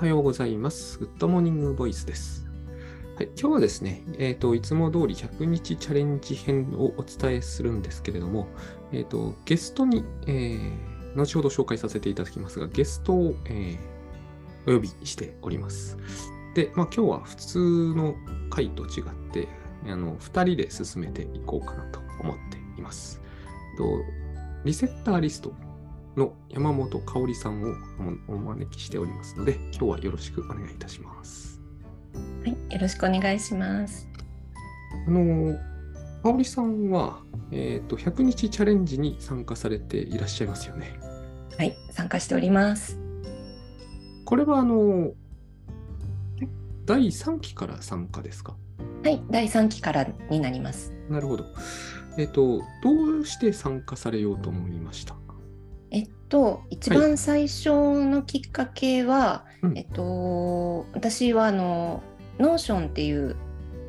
はようございます。 Good Morning Voice です。はい、今日はですね、えっ、と、いつも通り100日チャレンジ編をお伝えするんですけれども、えっ、と、ゲストに、えー後ほど紹介させていただきますが、ゲストを、えーお呼びしております。で、まあ今日は普通の回と違って、あの、2人で進めていこうかなと思っています。とリセッターリストの山本香織さんをおお招きしておりますので、今日はよろしくお願いいたします。はい、よろしくお願いします。あの、香織さんは、えっ、と、100日チャレンジに参加されていらっしゃいますよね。はい、参加しております。これは、あの、第3期から参加ですか？はい、第3期からになります。なるほど。えっ、と、どうして参加されようと思いました？えっと、一番最初のきっかけは、うん。えっと、私はあの、 Notion っていう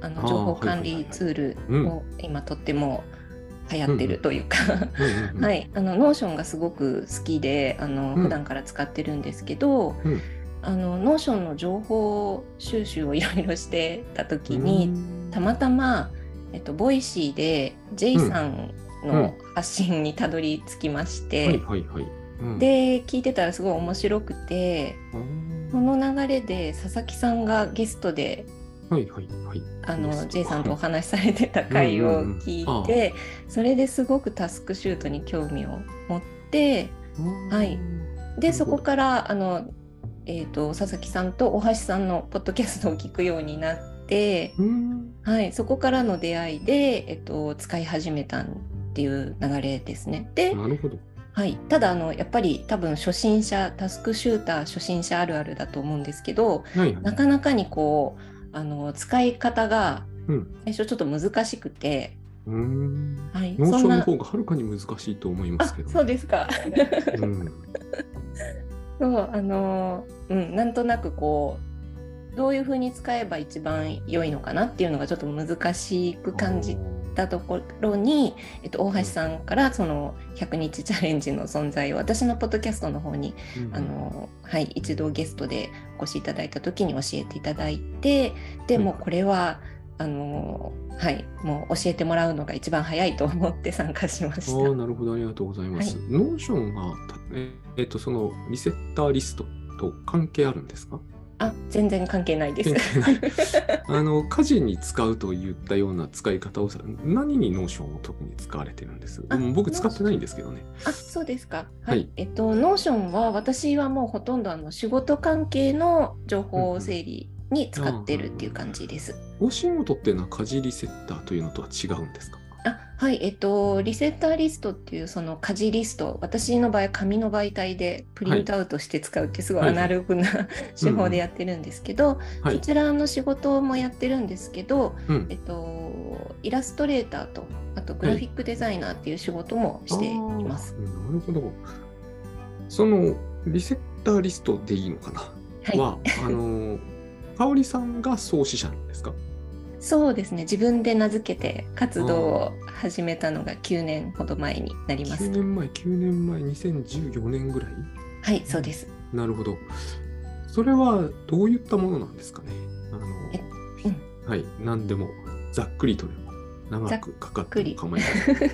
あの情報はいはいはい。管理ツールうん。を今とっても流行ってるというか、はい、あの Notion がすごく好きであの、うん。普段から使ってるんですけど、うん。あの Notion の情報収集をいろいろしてた時に、たまたま、えっと、 Voicy で J さんの発信にたどり着きまして、で聞いてたらすごい面白くてあーこの流れで佐々木さんがゲストではいはいはい。あのゲスト。J さんとお話しされてた回を聞いてそれですごくタスクシュートに興味を持ってはい。でそこからあの、えー、と佐々木さんと大橋さんのポッドキャストを聞くようになって、はい、そこからの出会いで、えっと、使い始めたっていう流れですね。で、なるほど。はい、ただあのやっぱり多分初心者タスクシューター初心者あるあるだと思うんですけどはいはい。なかなかにこうあの使い方がうん。最初ちょっと難しくて、うーん。はい、 Notion のな方がはるかに難しいと思いまあすけど。そうですか。うん。そうあのうんなんとなくこうどういうふうに使えば一番良いのかなっていうのがちょっと難しく感じたところに、えっと、大橋さんからその100日チャレンジの存在を私のポッドキャストの方にうんあの、はい、一度ゲストでお越しいただいた時に教えていただいてでもこれはあの、はい、もう教えてもらうのが一番早いと思って参加しましああ、た。なるほど、ありがとうございます。は Notion は、えっと、そのリセッターリストと関係あるんですか？あ全然関係ないです。あの、家事に使うといったような使い方をさ、何に Notion を特に使われてるんです？僕使ってないんですけどね。あそうですか。は。はいいえっと、 Notion は私はもうほとんどあの仕事関係の情報整理に使ってるっていう感じです。お仕事っていうのは家事リセッターというのとは違うんですか？あはい、えっと、リセッターリストっていうその家事リスト、私の場合、紙の媒体でプリントアウトして使うってすごいはい。アナログな手法でやってるんですけど、はい。そ。ちらの仕事もやってるんですけど、うん。えっと、イラストレーターと、あとグラフィックデザイナーっていう仕事もしています。あーなるほど。そのリセッターリストでいいのかな、はい、は、あの、香織さんが創始者なんですか？そうですね、自分で名付けて活動を始めたのが9年ほど前になりま ?9 す。年前、9年前、2014年ぐらい？はい、そうです。なるほど。それはどういったものなんですかね？あの、えはい、何でも、ざっくりとでも、長くかかっても構いません。はい、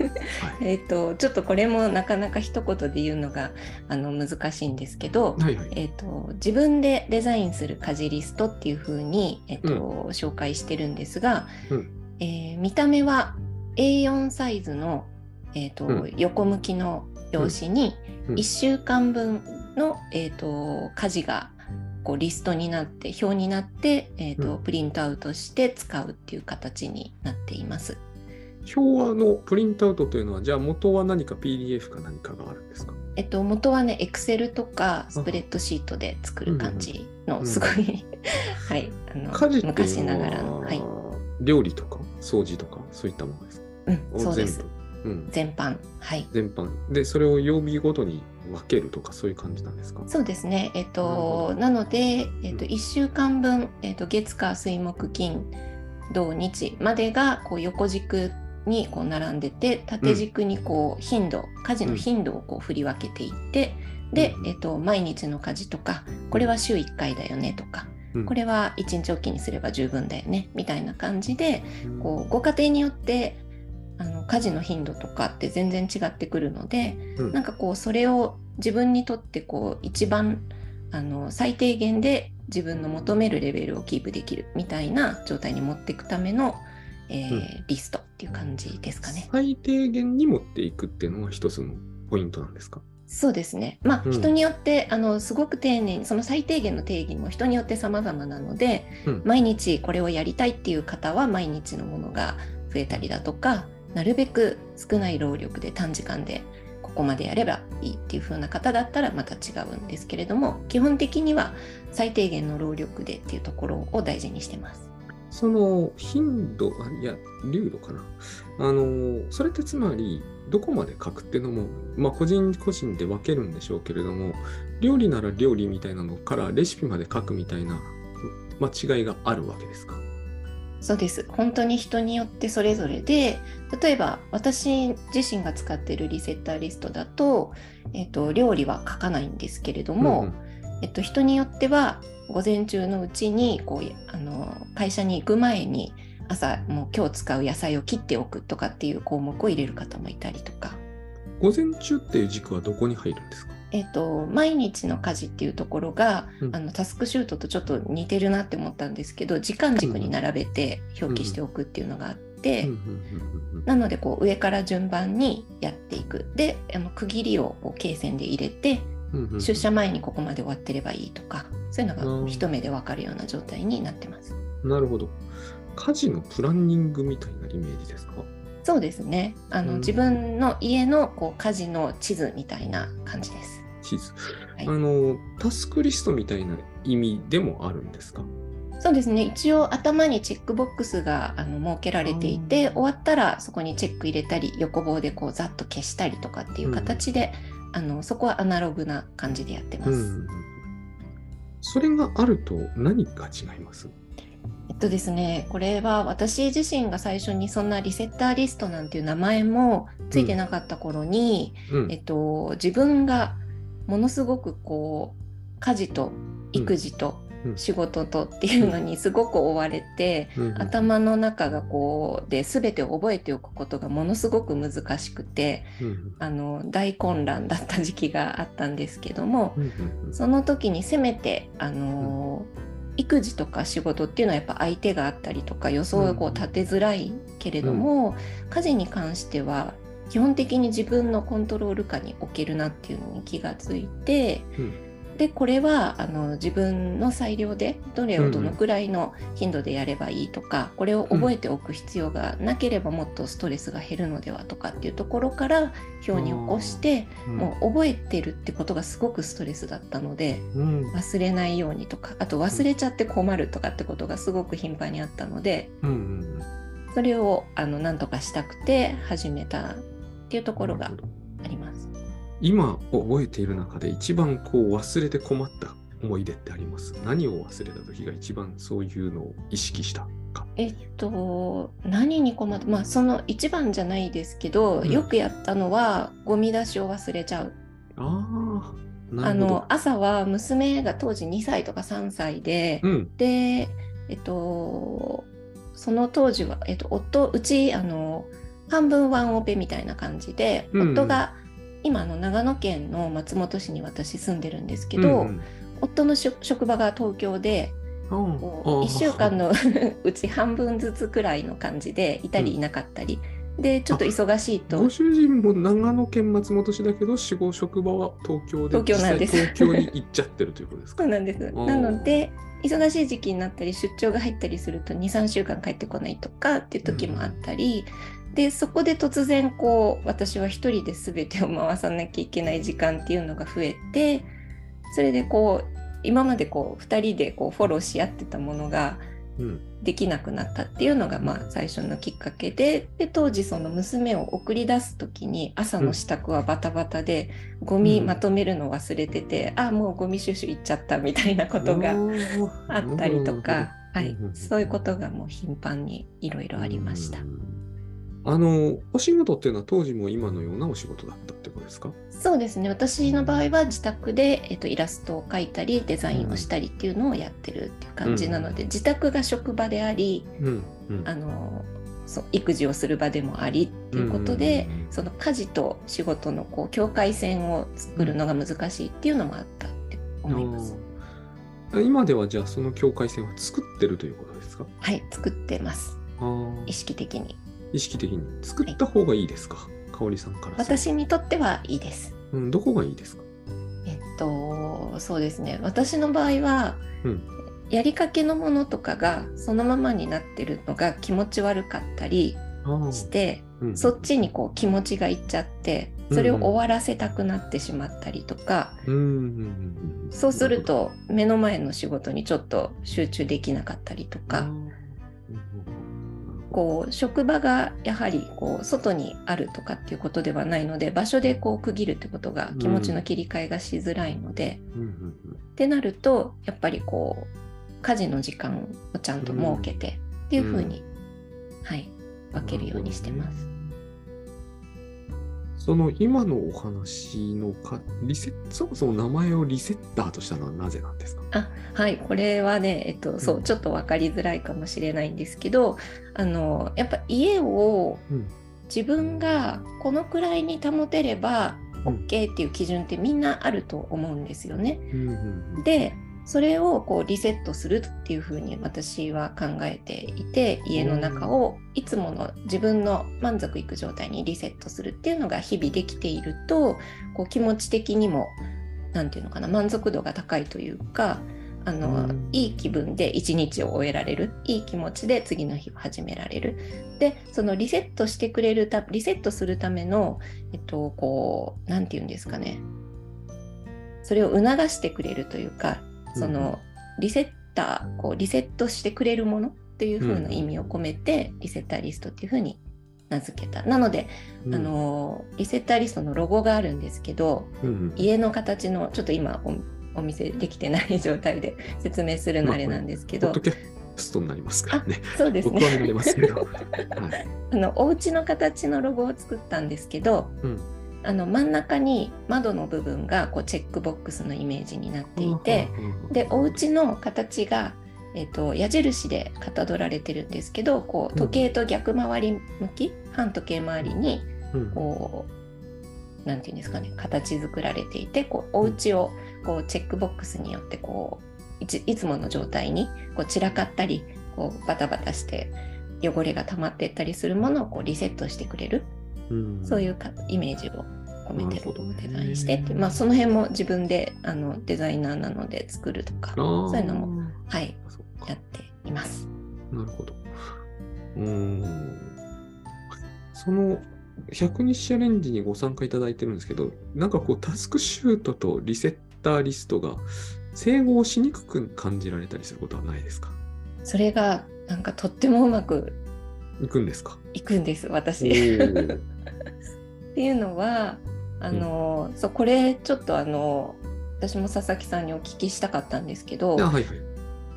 えっとちょっとこれもなかなか一言で言うのがあの難しいんですけど、はいはい。えっと自分でデザインする家事リストっていうふうに、えっと紹介してるんですが、うん。えー見た目は A4 サイズの、えっとうん。横向きの用紙にうん。1週間分の、えっと家事がこうリストになって表になって、えっとうん。プリントアウトして使うっていう形になっています。表のプリントアウトというのは、じゃあ元は何か PDF か何かがあるんですか？えっと、元はね、Excel とかスプレッドシートで作る感じのすごい、はい、あの家事って昔いうのは、ながらの、はい、料理とか掃除とかそういったものですか？うん、そうです。うん、全般、はい。全般。でそれを曜日ごとに分けるとかそういう感じなんですか？そうですね。えっと、ど。なので、えっと、うん。1週間分、えっと、月火水木金土日までがこう横軸にこう並んでて縦軸にこう頻度、家事の頻度をこう振り分けていって、で、えっと、毎日の家事とかこれは週1回だよねとかうん。これは1日おきにすれば十分だよねみたいな感じでこうご家庭によってあの家事の頻度とかって全然違ってくるので、うん。なんかこうそれを自分にとってこう一番あの最低限で自分の求めるレベルをキープできるみたいな状態に持っていくための、えーうんリストっていう感じですかね。最低限に持っていくっていうのが一つのポイントなんですか？そうですね。まあ、うん人によってあのすごく丁寧にその最低限の定義も人によって様々なので、うん毎日これをやりたいっていう方は毎日のものが増えたりだとかなるべく少ない労力で短時間でここまでやればいいっていう風な方だったらまた違うんですけれども基本的には最低限の労力でっていうところを大事にしてます。その頻度、あいや、流度かな。あの、それってつまり、どこまで書くっていうのも、まあ、個人個人で分けるんでしょうけれども、料理なら料理みたいなのからレシピまで書くみたいな、まあ、違いがあるわけですか？そうです本当に人によってそれぞれで例えば私自身が使っているリセッターリストだと、えっと料理は書かないんですけれども、うんえっと、人によっては午前中のうちにこうあの会社に行く前に朝もう今日使う野菜を切っておくとかっていう項目を入れる方もいたりとか、午前中っていう軸はどこに入るんですか？えっと、毎日の家事っていうところが、うん。あのタスクシュートとちょっと似てるなって思ったんですけど時間軸に並べて表記しておくっていうのがあって。なのでこう上から順番にやっていく。であの区切りをこう罫線で入れて出社前にここまで終わってればいいとかそういうのうんが一目でわかるような状態になってます。なるほど。家事のプランニングみたいなイメージですか？そうですねあの、うん自分の家のこう家事の地図みたいな感じです。地図。はいあの、タスクリストみたいな意味でもあるんですか？そうですね一応頭にチェックボックスがあの設けられていてうん終わったらそこにチェック入れたり横棒でこうざっと消したりとかっていう形で、あのそこはアナログな感じでやってます。うんうんうんそれがあると何が違います？えっとですね、これは私自身が最初にそんなリセッターリストなんていう名前もついてなかった頃に、うん。えっと、自分がものすごくこう家事と育児とうん仕事とっていうのにすごく追われて、うん。うん。頭の中がこうで全てを覚えておくことがものすごく難しくてうん。あの大混乱だった時期があったんですけども、うん。その時にせめて、あのー育児とか仕事っていうのはやっぱ相手があったりとか予想がこう立てづらいけれども、家事に関しては基本的に自分のコントロール下に置けるなっていうのに気がついて、うんでこれはあの自分の裁量でどれをどのくらいの頻度でやればいいとか、これを覚えておく必要がなければもっとストレスが減るのではとかっていうところから表に起こして、うん。もう覚えてるってことがすごくストレスだったのでうん。忘れないようにとかあと忘れちゃって困るとかってことがすごく頻繁にあったのでうん。うんそれをあの何とかしたくて始めたっていうところがあります。今覚えている中で一番こう忘れて困った思い出ってあります？何を忘れた時が一番そういうのを意識したか？えっと何に困った？まあその一番じゃないですけど、うん。よくやったのはゴミ出しを忘れちゃう。ああの朝は娘が当時2歳とか3歳で、うん。でえっとその当時は、えっと、夫うちあの半分ワンオペみたいな感じで、うん。夫が今あの長野県の松本市に私住んでるんですけど、うん夫の職職場が東京でう。んこあー。う1週間の うち半分ずつくらいの感じでいたりいなかったり、でちょっと忙しいと。ご主人も長野県松本市だけど、死亡職場は東京で、東京なんです。東京に行っちゃってるということですか？そう。なんです。ーなので忙しい時期になったり出張が入ったりすると23週間帰ってこないとかっていう時もあったり、でそこで突然こう私は一人で全てを回さなきゃいけない時間っていうのが増えてそれでこう今までこう2人でこうフォローし合ってたものがうん。できなくなったっていうのがまあ最初のきっかけでで当時その娘を送り出す時に朝の支度はバタバタで、ゴミまとめるの忘れてて、あもうゴミ収集行っちゃったみたいなことがあったりとか、はい、そういうことがもう頻繁にいろいろありました。う。んあの、お仕事っていうのは当時も今のようなお仕事だったってことですか？そうですね。私の場合は自宅で、えっと、イラストを描いたりデザインをしたりっていうのをやってるっていう感じなので、自宅が職場でありうん。うん。あのそう育児をする場でもありっていうことで、うんうんうんうん。その家事と仕事のこう境界線を作るのが難しいっていうのもあったって思います。今ではじゃあその境界線を作ってるということですか？はい作ってます。意識的に意識的に作った方がいいですか、香織さんから私にとってはいいです。うん、どこがいいですか？えっとそうですね。私の場合は、うん。やりかけのものとかがそのままになってるのが気持ち悪かったりしてうん。そっちにこう気持ちがいっちゃってそれを終わらせたくなってしまったりとか、うん。うんそうすると目の前の仕事にちょっと集中できなかったりとか、こう職場がやはりこう外にあるとかっていうことではないので場所でこう区切るってことが気持ちの切り替えがしづらいので、うんうんってなるとやっぱりこう家事の時間をちゃんと設けてっていう風に、はい分けるようにしてます。その今のお話のかリセそもそも名前をリセッターとしたのはなぜなんですか？あはい。これはね、えっと、そううん。ちょっと分かりづらいかもしれないんですけどあのやっぱ家をうん。自分がこのくらいに保てればうん。OK っていう基準ってみんなあると思うんですよね。うんうん。でそれをこうリセットするっていうふうに私は考えていて家の中をいつもの自分の満足いく状態にリセットするっていうのが日々できているとこう気持ち的にも何て言うのかな満足度が高いというかあの、うん。いい気分で一日を終えられるいい気持ちで次の日を始められる。でそのリセットしてくれるたリセットするためのえっとこう何て言うんですかね。それを促してくれるというかそのリセッターこうリセットしてくれるものっていう風な意味を込めて、リセッターリストっていう風に名付けた。なので、うん。あのリセッターリストのロゴがあるんですけどうんうん。家の形のちょっと今おお見せできてない状態で 説明するのあれなんですけど。ポッドキャストになりますからね。そうですね。ますけど。はい。あのお家の形のロゴを作ったんですけどうんあの真ん中に窓の部分がこうチェックボックスのイメージになっていて、でお家の形が、えー、と矢印でかたどられてるんですけどこう時計と逆回り向き、反時計回りにうん。こうなんていうんですかね形作られていてこうお家をこうチェックボックスによってこういついつもの状態にこう散らかったりこうバタバタして汚れが溜まっていったりするものをこうリセットしてくれる、うんそういうかイメージを込めてデザインしてって、まあ、その辺も自分であのデザイナーなので作るとかそういうのもはいやっています。なるほど。うーん。その100日チャレンジにご参加いただいてるんですけど、なんかこうタスクシュートとリセッターリストが整合しにくく感じられたりすることはないですか？それがなんかとってもうまくいくんですか？いくんですお私。ーっていうのはあの、そうこれちょっとあの私も佐々木さんにお聞きしたかったんですけどあはいはい。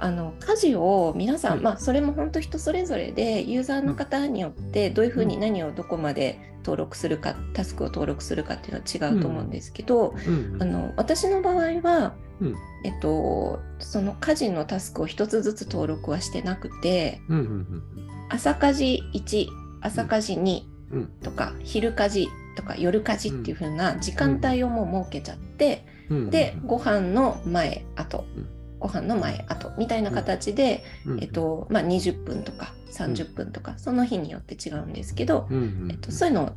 あの家事を皆さん、はい。まあそれも本当人それぞれでユーザーの方によってどういうふうに何をどこまで登録するか、タスクを登録するかっていうのは違うと思うんですけど、うんうんあの私の場合は、うん。えっと、その家事のタスクを一つずつ登録はしてなくてうんうん朝家事1朝家事2、うん。うん。とか昼家事とか夜家事っていう風な時間帯をもう設けちゃって、うん。うん。でご飯の前後、うん。ご飯の前後みたいな形で、うん。うん。えっとまあ、20分とか30分とか、その日によって違うんですけど、うん。うん。えっと、そういうのを、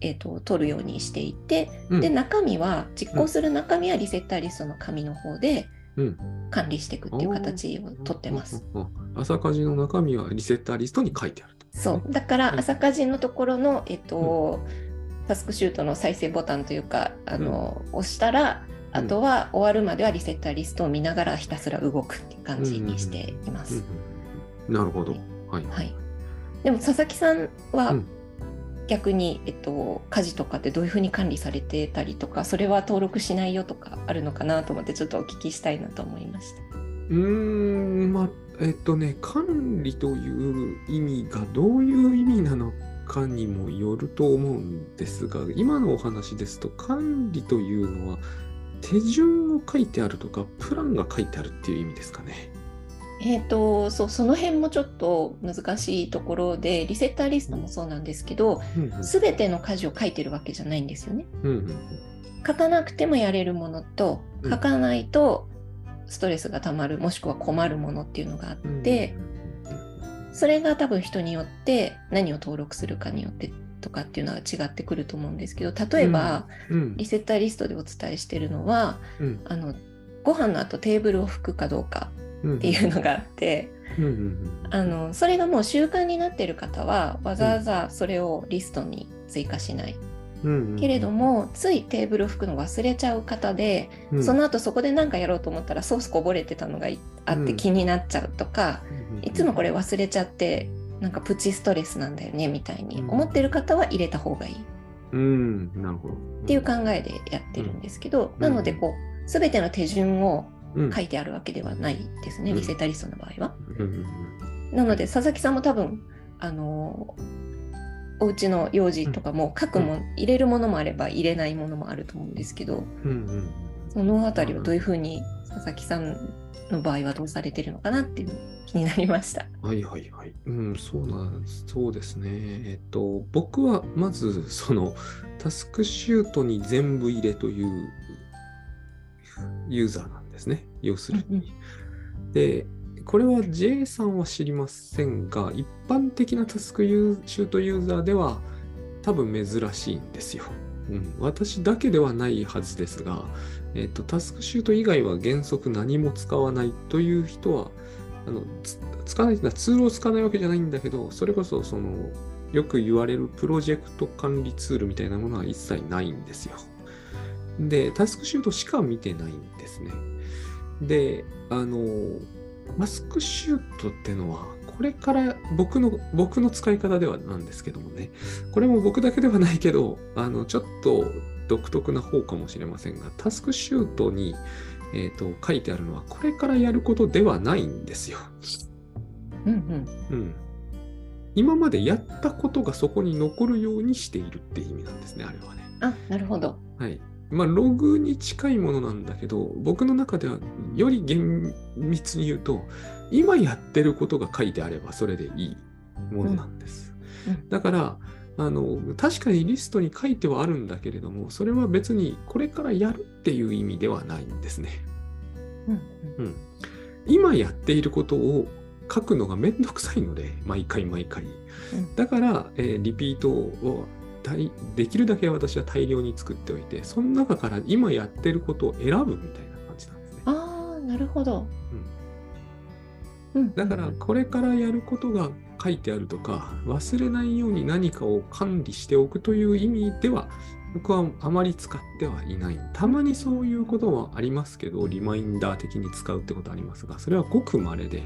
えっと、取るようにしていて、うん。で中身は実行する中身はリセッターリストの紙の方でうん。管理していくっていう形を取ってます。あ。ああ朝家事の中身はリセッターリストに書いてあると。そう。だからはい朝家事のところの、えっとタスクシュートの再生ボタンというかあの、押したらあとは終わるまではリセッターリストを見ながらひたすら動くっていう感じにしています。うんうんうんなるほど。はい。はい、でも佐々木さんはうん逆に、えっと、家事とかってどういうふうに管理されてたりとかそれは登録しないよとかあるのかなと思ってちょっとお聞きしたいなと思いました。うーん、まあ、えっとね、管理という意味がどういう意味なのかにもよると思うんですが、今のお話ですと、管理というのは、手順を書いてあるとか、プランが書いてあるっていう意味ですかね。えーと、そうその辺もちょっと難しいところでリセッターリストもそうなんですけど、す、べ、ての家事を書いてるわけじゃないんですよね。うんうん書かなくてもやれるものと書かないとストレスがたまるもしくは困るものっていうのがあって、それが多分人によって何を登録するかによってとかっていうのは違ってくると思うんですけど例えば、うん。リセッターリストでお伝えしてるのはうん。あのご飯の後テーブルを拭くかどうかうん。っていうのがあって。うんうんあのそれがもう習慣になっている方はわざわざそれをリストに追加しない、うんうんけれどもついテーブルを拭くの忘れちゃう方で、うん。その後そこで何かやろうと思ったらソースこぼれてたのがいあってうん。気になっちゃうとか、うん。いつもこれ忘れちゃってなんかプチストレスなんだよねみたいに思ってる方は入れた方がいい。っうんなるほど。ていう考えでやってるんですけど、うん。なのでこう全ての手順をうん。書いてあるわけではないですね、うん。リセッターリストの場合は。なので佐々木さんも多分あのお家の用事とかも書くも、入れるものもあれば入れないものもあると思うんですけどうんうんそのあたりはどういうふうに佐々木さんの場合はどうされてるのかなっていうの気になりました。はいはいはい。うん、そうなんそうですね。えっと、僕はまず、その、タスクシュートに全部入れというユーザーなんですね。要するに。で、これは J さんは知りませんが、一般的なタスクユーシュートユーザーでは多分珍しいんですよ。うん、私だけではないはずですが、えっと、タスクシュート以外は原則何も使わないという人は、あの使わないツールを使わないわけじゃないんだけど、それこそそのよく言われるプロジェクト管理ツールみたいなものは一切ないんですよ。で、タスクシュートしか見てないんですね。で、あの、マスクシュートってのは、これから僕の、僕の使い方ではなんですけどもね、これも僕だけではないけど、あの、ちょっと独特な方かもしれませんが、タスクシュートに、えっ、と、書いてあるのは、これからやることではないんですよ。うんうんうん。今までやったことがそこに残るようにしているって意味なんですね、あれはね。あなるほど。はい。まあ、ログに近いものなんだけど、僕の中ではより厳密に言うと、今やってることが書いてあればそれでいいものなんです。うんうんだから、あの、確かにリストに書いてはあるんだけれども、それは別にこれからやるっていう意味ではないんですね。うんうん。今やっていることを書くのがめんどくさいので、毎回毎回。うんだから、えーリピートを大できるだけ私は大量に作っておいて、その中から今やってることを選ぶみたいな感じなんですね。ああなるほど。うんだから、これからやることが書いてあるとか、忘れないように何かを管理しておくという意味では、僕はあまり使ってはいない。たまにそういうことはありますけど、リマインダー的に使うってことありますが、それはごく稀で、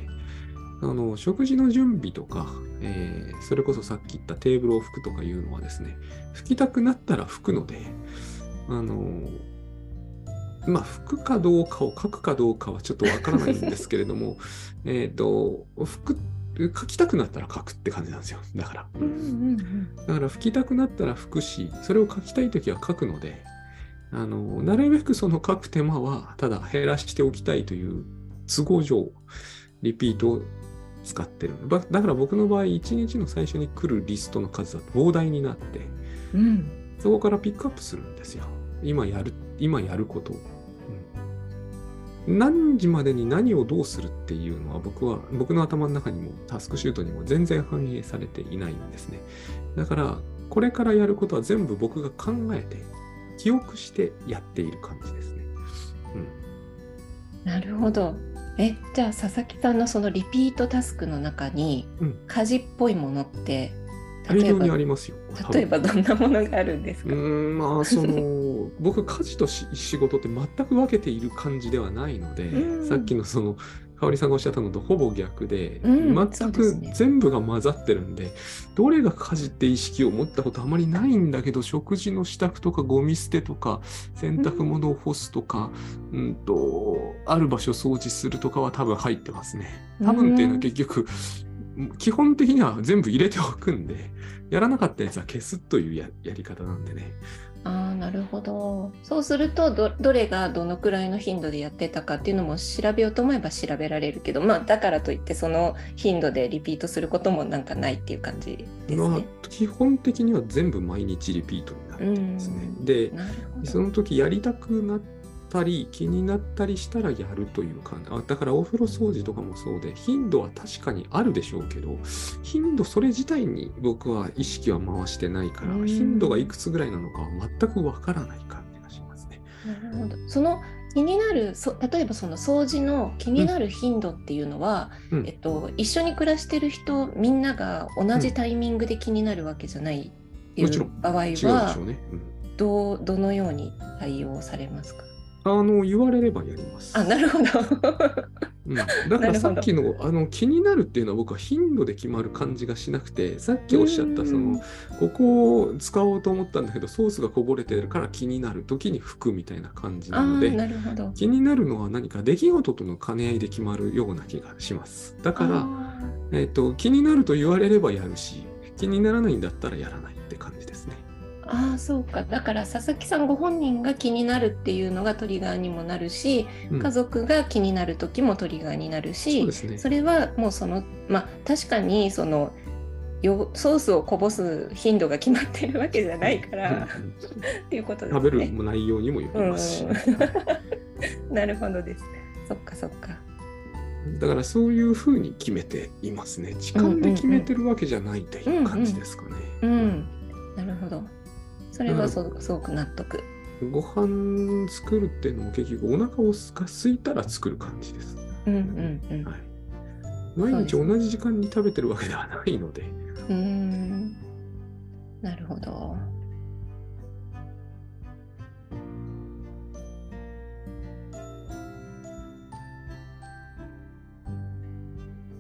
あの、食事の準備とか、えーそれこそさっき言ったテーブルを拭くとかいうのはですね、拭きたくなったら拭くので、あの、まあ、拭くかどうかを書くかどうかはちょっとわからないんですけれども、えっと、拭く、書きたくなったら書くって感じなんですよ。だから。だから拭きたくなったら拭くし、それを書きたいときは書くので、あの、なるべくその書く手間は、ただ減らしておきたいという都合上、リピートを使ってる。ばだから僕の場合、1日の最初に来るリストの数は膨大になって、うんそこからピックアップするんですよ。今やる、今やることを。うん何時までに何をどうするっていうのは僕は、僕の頭の中にもタスクシュートにも全然反映されていないんですね。だから、これからやることは全部僕が考えて、記憶してやっている感じですね。なるほど。えじゃあ佐々木さんのそのリピートタスクの中に、うん。家事っぽいものって例えばにありますよ。例えばどんなものがあるんですか、うーんまあ その僕家事とし仕事って全く分けている感じではないので、うん。さっきのその香織さんがおっしゃったのとほぼ逆で、うんそ全く全部が混ざってるんでどれが家事って意識を持ったことあまりないんだけど食事の支度とかゴミ捨てとか洗濯物を干すとか、うん、とある場所掃除するとかは多分入ってますね。多分っていうのは結局基本的には全部入れておくんで、やらなかったやつは消すというややり方なんでね。ああなるほどそうするとどどれがどのくらいの頻度でやってたかっていうのも調べようと思えば調べられるけどまあだからといってその頻度でリピートすることもなんかないっていう感じですまあね。、基本的には全部毎日リピートになるんですね。で、そど。の時やりたくなったり気になったりしたらやるという感じあだからお風呂掃除とかもそうで頻度は確かにあるでしょうけど頻度それ自体に僕は意識は回してないからうん頻度がいくつぐらいなのかは全くわからない感じがしますね。なるほど。その気になるそ例えばその掃除の気になる頻度っていうのは、うんえっと、一緒に暮らしてる人みんなが同じタイミングで気になるわけじゃないっていうん場合はょうね。うんどうどのように対応されますか？あの言われればやります。あなるほど。うん、だからさっきのあの気になるっていうのは僕は頻度で決まる感じがしなくてさっきおっしゃったそうんのここを使おうと思ったんだけどソースがこぼれてるから気になる時に拭くみたいな感じあなのでーなるほど。気になるのは何か出来事との兼ね合いで決まるような気がします。だから、あえっと気になると言われればやるし気にならないんだったらやらないあーそうかだから佐々木さんご本人が気になるっていうのがトリガーにもなるし、うん家族が気になる時もトリガーになるしそうですね。それはもうそのまあ確かにそのよソースをこぼす頻度が決まってるわけじゃないから、うんうんっていうことですね。食べる内容にもよりますし、うん なるほどです。そっかそっか。だからそういうふうに決めていますね。時間で決めてるわけじゃないという感じですかね。うん、なるほど。それはそすごく納得。ご飯作るっていうのも結局お腹をすか空いたら作る感じです。うんうんうん。はい、毎日同じ時間に食べてるわけではないので、うーんなるほど。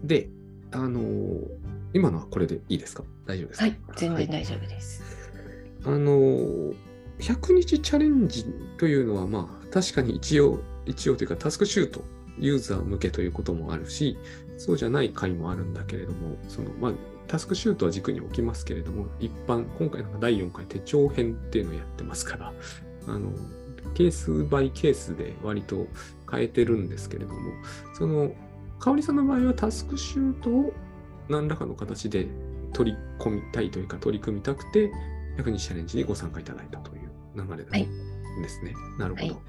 で、あのー今のはこれでいいですか？大丈夫ですか？はい、全はい然大丈夫です。あの100日チャレンジというのは、まあ、確かに一応、一応というか、タスクシュート、ユーザー向けということもあるし、そうじゃない回もあるんだけれども、その、まあ、タスクシュートは軸に置きますけれども、一般、今回の第4回手帳編っていうのをやってますから、あの、ケースバイケースで割と変えてるんですけれども、その、香織さんの場合はタスクシュートを何らかの形で取り込みたいというか取り組みたくて、100日チャレンジにご参加いただいたという流れはいなんですね。なるほど。はい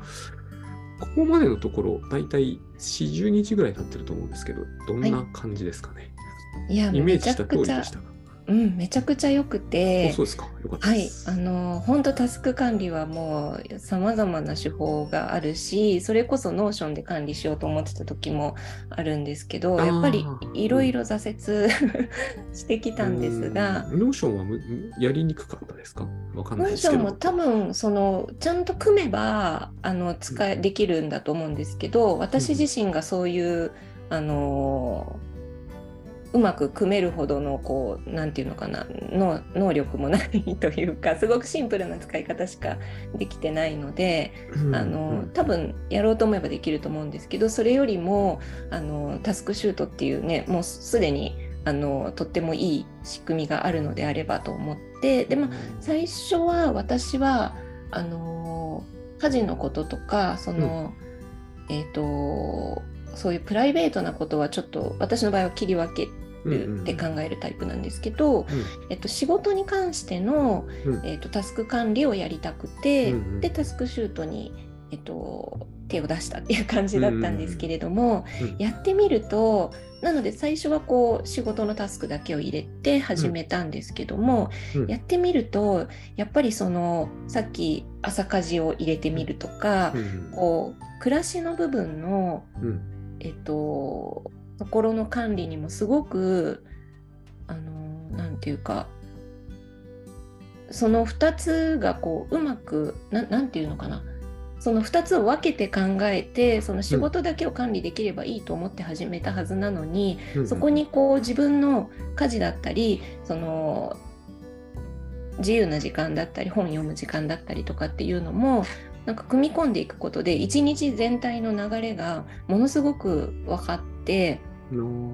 ここまでのところ、だいたい40日ぐらい経ってると思うんですけど、どんな感じですかね？いや、イメージした通りでし、たか？うん、めちゃくちゃ良くおてそう、ですか。よかったはい。あの本当タスク管理はもうさまざまな手法があるしそれこそ Notion で管理しようと思ってた時もあるんですけどやっぱりいろいろ挫折 してきたんですが、うん。 Notion はむやりにくかったですか？わかんノーないですけど。ションも多分そのちゃんと組めばあの使えできるんだと思うんですけど私自身がそういうあのうまく組めるほどのこうなんていうのかなの能力もないというか すごくシンプルな使い方しかできてないので、うんあの多分やろうと思えばできると思うんですけどそれよりもあのタスクシュートっていうねもうすでにあのとってもいい仕組みがあるのであればと思ってでも最初は私はあの家事のこととかその、えっ、とそういうプライベートなことはちょっと私の場合は切り分けるって考えるタイプなんですけど、えっと、仕事に関しての、うん。えっと、タスク管理をやりたくて、うんうん。でタスクシュートに、えっと、手を出したっていう感じだったんですけれども、うん。やってみるとなので最初はこう仕事のタスクだけを入れて始めたんですけども、うん。やってみるとやっぱりそのさっき朝家事を入れてみるとか、うん。こう暮らしの部分のうん。えっと、ところの管理にもすごくあのなんていうかその2つがこううまくななんていうのかな。その2つを分けて考えてその仕事だけを管理できればいいと思って始めたはずなのに、うん。そこにこう自分の家事だったりその自由な時間だったり本読む時間だったりとかっていうのもなんか組み込んでいくことで一日全体の流れがものすごく分かっての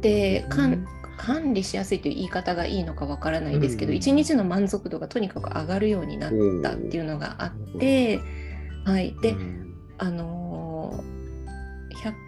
でかん管理しやすいという言い方がいいのかわからないですけど、うん。一日の満足度がとにかく上がるようになったっていうのがあって、はい、で、うん。あのー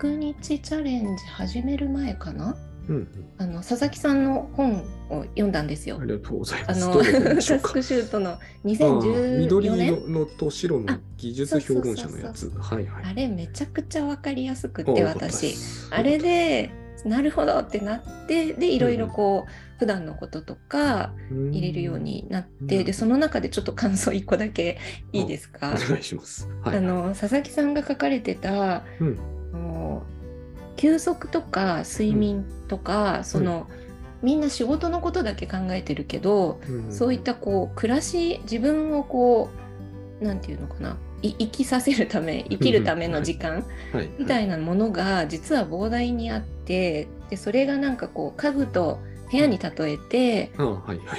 100日チャレンジ始める前かな？うんうん。あの佐々木さんの本を読んだんですよあ。りがとうございます。あのタスクシュートのあー緑2014年？色のと白の技術評論者のやつ。はいはい。あれめちゃくちゃ分かりやすくって私すあれ、でなるほどってなってでいろいろこう、普段のこととか入れるようになって、うんでその中でちょっと感想1個だけいいですか？お願いします。はい。あの佐々木さんが書かれてた、うんあの休息とか睡眠とか、そのみんな仕事のことだけ考えてるけど、うん。そういったこう暮らし自分をこうなんていうのかない生きさせるため生きるための時間はい。みたいなものが実は膨大にあってでそれがなんかこう家具と部屋に例えて。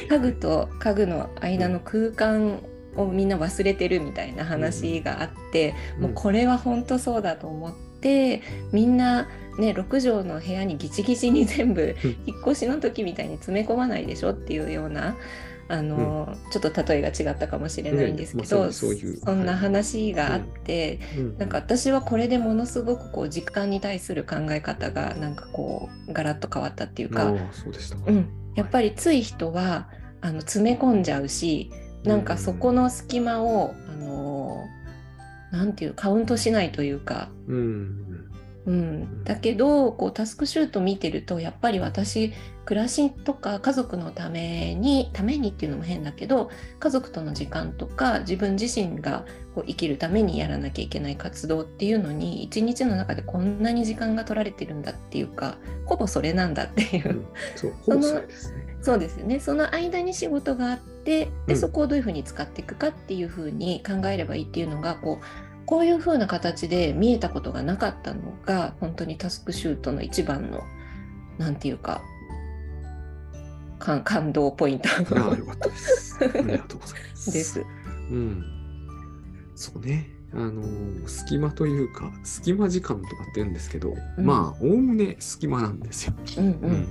家具と家具の間の空間をみんな忘れてるみたいな話があって、もうこれは本当そうだと思ってみんなね6畳の部屋にギチギチに全部うん。引っ越しの時みたいに詰め込まないでしょっていうような。あのちょっと例えが違ったかもしれないんですけど、ねまそういうそんな話があって、うん。なんか私はこれでものすごくこう時間に対する考え方がなんかこうガラッと変わったっていうか、ああそうでした。か。うん、やっぱりつい人はあの詰め込んじゃうしなんかそこの隙間を、あのなんていうカウントしないというか、うん。うん、だけどこうタスクシュート見てるとやっぱり私暮らしとか家族のためにためにっていうのも変だけど家族との時間とか自分自身がこう生きるためにやらなきゃいけない活動っていうのに一日の中でこんなに時間が取られてるんだっていうかほぼそれなんだっていう。う、ん。そう、その。そうですよね。その間に仕事があってうん。でそこをどういうふうに使っていくかっていうふうに考えればいいっていうのがこうこういうふうな形で見えたことがなかったのが本当にタスクシュートの一番のなんていうか感感動ポイントああ、よかったです。ありがとうございます。です。うん。そうね。あのー隙間というか、隙間時間とかって言うんですけど、うんまあ、おおむね隙間なんですよ。うんううんん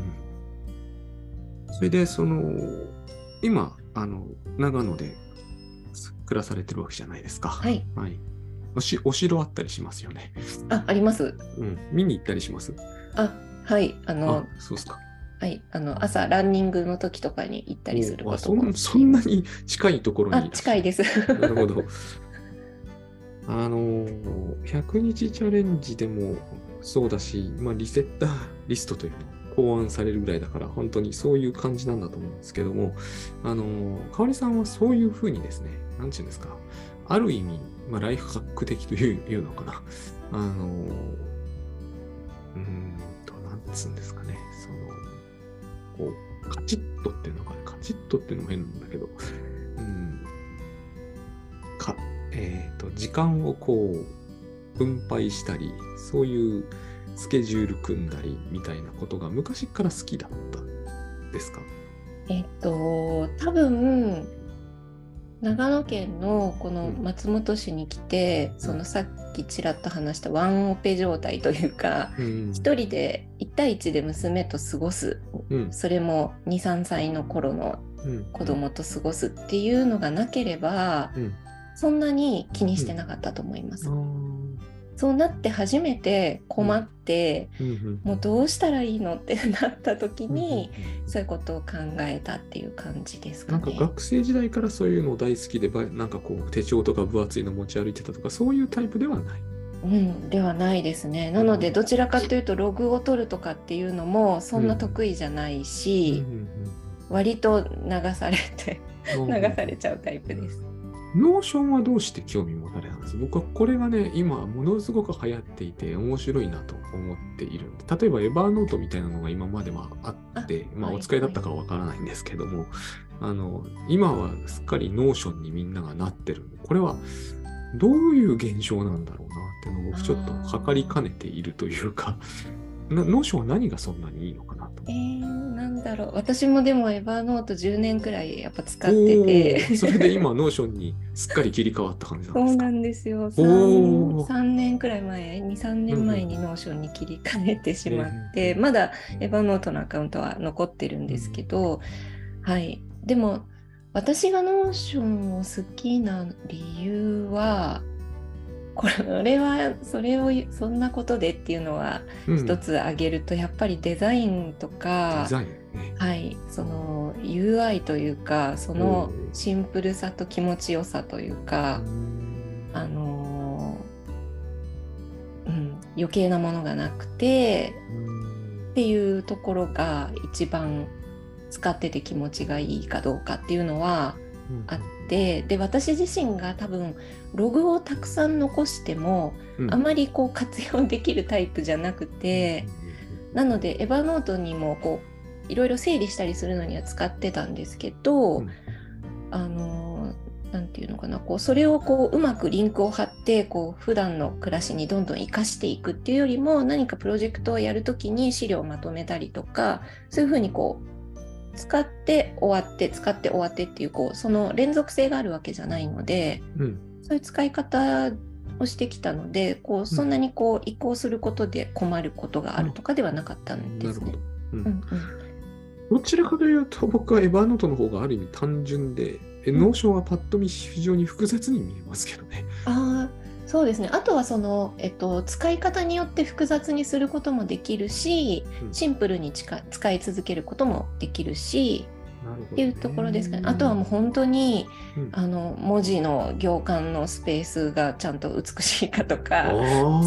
それで、その、今、あの、長野で暮らされてるわけじゃないですか。はい。はい。おしお城あったりしますよね。あありますうん。見に行ったりします？あはいあのあ、そうですか。はいあの朝ランニングの時とかに行ったりすることもそんそんなに近いところにあ近いですなるほど。あのー、100日チャレンジでもそうだし、まあ、リセッターリストというのが考案されるぐらいだから、本当にそういう感じなんだと思うんですけども、あのー、かおりさんはそういうふうにですね、なんていうんですか、ある意味、まあ、ライフハック的といういうのかな。あの、うんと、なんつうんですかね、その、こう、カチッとっていうのかな、カチッとっていうのも変なんだけど、うん、か、えっ、と、時間をこう、分配したり、そういうスケジュール組んだりみたいなことが昔から好きだったですか？えっと多分長野県のこの松本市に来て、そのさっきちらっと話したワンオペ状態というかうん。一人で1対1で娘と過ごすうん。それも23歳の頃のうん。子供と過ごすっていうのがなければうん。そんなに気にしてなかったと思います。あーそうなって初めて困って、うんうんもうどうしたらいいのって なった時に、うんそういうことを考えたっていう感じですかね。なんか学生時代からそういうの大好きで、ばなんかこう手帳とか分厚いの持ち歩いてたとか、そういうタイプではない。うん、ではないですね。なのでどちらかというとログを取るとかっていうのもそんな得意じゃないし、割と流されてうん流されちゃうタイプです。 Notion はどうして興味持たれたんです？僕はこれがね、今ものすごく流行っていて面白いなと思っているんで、例えば Evernote みたいなのが今まではあって、まあはいお使いだったかはわからないんですけども、あの、今はすっかり Notion にみんながなってるんで。これはどういう現象なんだろうなっていうのを僕ちょっと測りかねているというか、な Notion は何がそんなにいいのかなと。えー、なんだろう。私もでも Evernote 10年くらいやっぱ使っておてーそれで今、 Notion にすっかり切り替わった感じなんですか？そうなんですよ。おー。3, 3年くらい前23年前に Notion に切り替えてしまって、うんまだEvernote のアカウントは残ってるんですけど、はい。でも私が Notion を好きな理由はこれはそれをそんなことでっていうのはうん。一つ挙げると、やっぱりデザインとかデザイン。ね。はい、その UI というかそのうん。シンプルさと気持ちよさというかう、ん。あのーうん、余計なものがなくてっていうところが一番使ってて気持ちがいいかどうかっていうのはあってで私自身が多分ログをたくさん残してもうん。あまりこう活用できるタイプじゃなくて。なのでエヴァノートにもこういろいろ整理したりするのには使ってたんですけど、うん。あのなんていうのかなこうそれをこううまくリンクを貼ってこう普段の暮らしにどんどん活かしていくっていうよりも何かプロジェクトをやるときに資料をまとめたりとかそういうふうにこう使って終わって使って終わってっていうこうその連続性があるわけじゃないのでうん。そういう使い方をしてきたのでこうそんなにこう移行することで困ることがあるとかではなかったんですね。なるほど。。うん。うんうんどちらかというと、僕は Evernote の方がある意味単純で、えうん。 Notion はパッと見非常に複雑に見えますけどね。ああそうですね。あとはその、えっと、使い方によって複雑にすることもできるしうん。シンプルに使使い続けることもできるしっていうところですかね。あとはもう本当にうん。あの文字の行間のスペースがちゃんと美しいかとか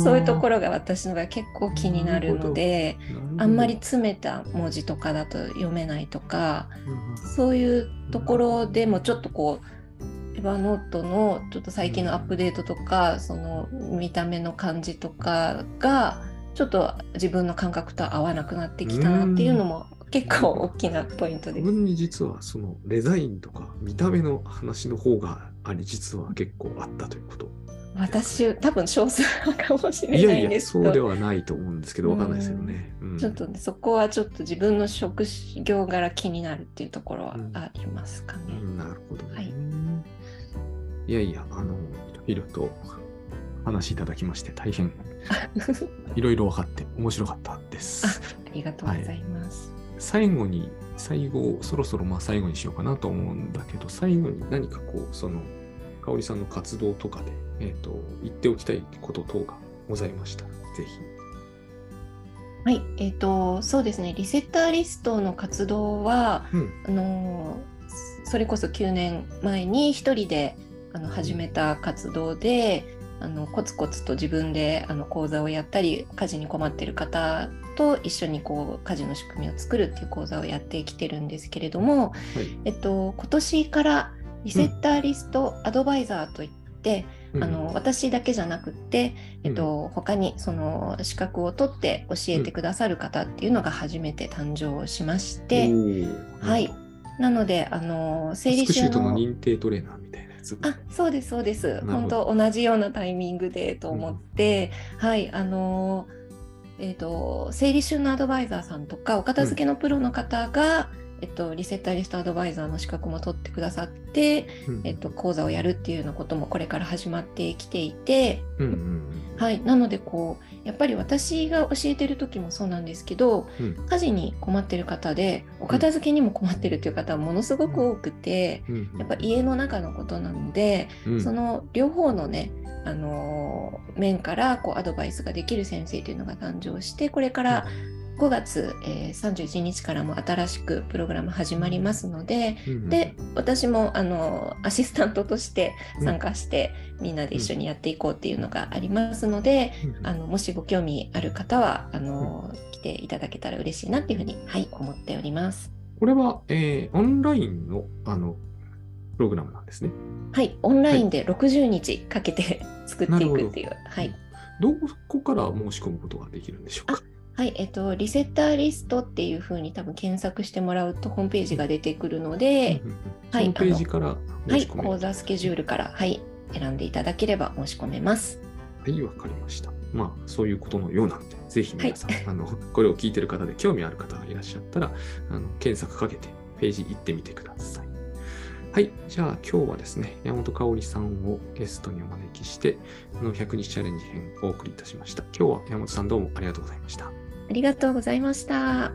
そういうところが私のが結構気になるのであんまり詰めた文字とかだと読めないとかうんそういうところでもちょっとこうエヴァノートのちょっと最近のアップデートとかその見た目の感じとかがちょっと自分の感覚と合わなくなってきたなっていうのも結構大きなポイントです。自分に実はそのデザインとか見た目の話の方があり実は結構あったということ。私多分少数派かもしれいやないんいやそうではないと思うんですけどわかんないですよね。うんちょっとねそこはちょっと自分の職業柄気になるっていうところはうんありますかね。うんなるほどね。はいいやいやあのいろいろと話いただきまして大変 いろいろ分かって面白かったです。ありがとうございます。最後に、最後、そろそろまあ最後にしようかなと思うんだけど、最後に何かこう、その、香織さんの活動とかで、えっ、と、言っておきたいこと等がございましたら、ぜひ。はい、えっ、とそうですねリセッターリストの活動はうん。あのそれこそ9年前に一人であの始めた活動であのコツコツと自分であの講座をやったり家事に困っている方と一緒にこう家事の仕組みを作るっていう講座をやってきてるんですけれども、はい。えっと、今年からリセッターリストアドバイザーといって、うん。あの私だけじゃなくって、えっと他にその資格を取って教えてくださる方っていうのが初めて誕生しまして、おー。はい。なのであの整理収納認定トレーナーみたいなあそうですそうです。本当同じようなタイミングでと思って、はいあのえっ、と整理収納アドバイザーさんとかお片付けのプロの方が、えっと、リセッターリストアドバイザーの資格も取ってくださって、うん。えっと、講座をやるっていうようなこともこれから始まってきていて、うんうんはい、なのでこうやっぱり私が教えてる時もそうなんですけどうん。家事に困ってる方でお片付けにも困ってるっていう方はものすごく多くて、うん。うん。やっぱ家の中のことなので、うん。その両方のね、あのー面からこうアドバイスができる先生というのが誕生してこれから5月、えー31日からも新しくプログラム始まりますので、うんうんで私もあのアシスタントとして参加して、みんなで一緒にやっていこうっていうのがありますので、うんあのもしご興味ある方はあの、来ていただけたら嬉しいなっていうふうに、はい、思っております。これは、えーオンラインの、あの、プログラムなんですね。はい、オンラインで60日かけて作っていくっていう、はい、どこから申し込むことができるんでしょうか？はい、えっと、リセッターリストっていうふうに多分検索してもらうとホームページが出てくるので、うんうんうんはいそのページからはい、講座スケジュールから、はい、選んでいただければ申し込めます。はい、わかりました。まあ、そういうことのようなので、ぜひ皆さん、はい、あのこれを聞いてる方で興味ある方がいらっしゃったら、あの検索かけてページ行ってみてください。はい。じゃあ今日はですね、山本香織さんをゲストにお招きして、あの100日チャレンジ編をお送りいたしました。今日は山本さんどうもありがとうございました。ありがとうございました。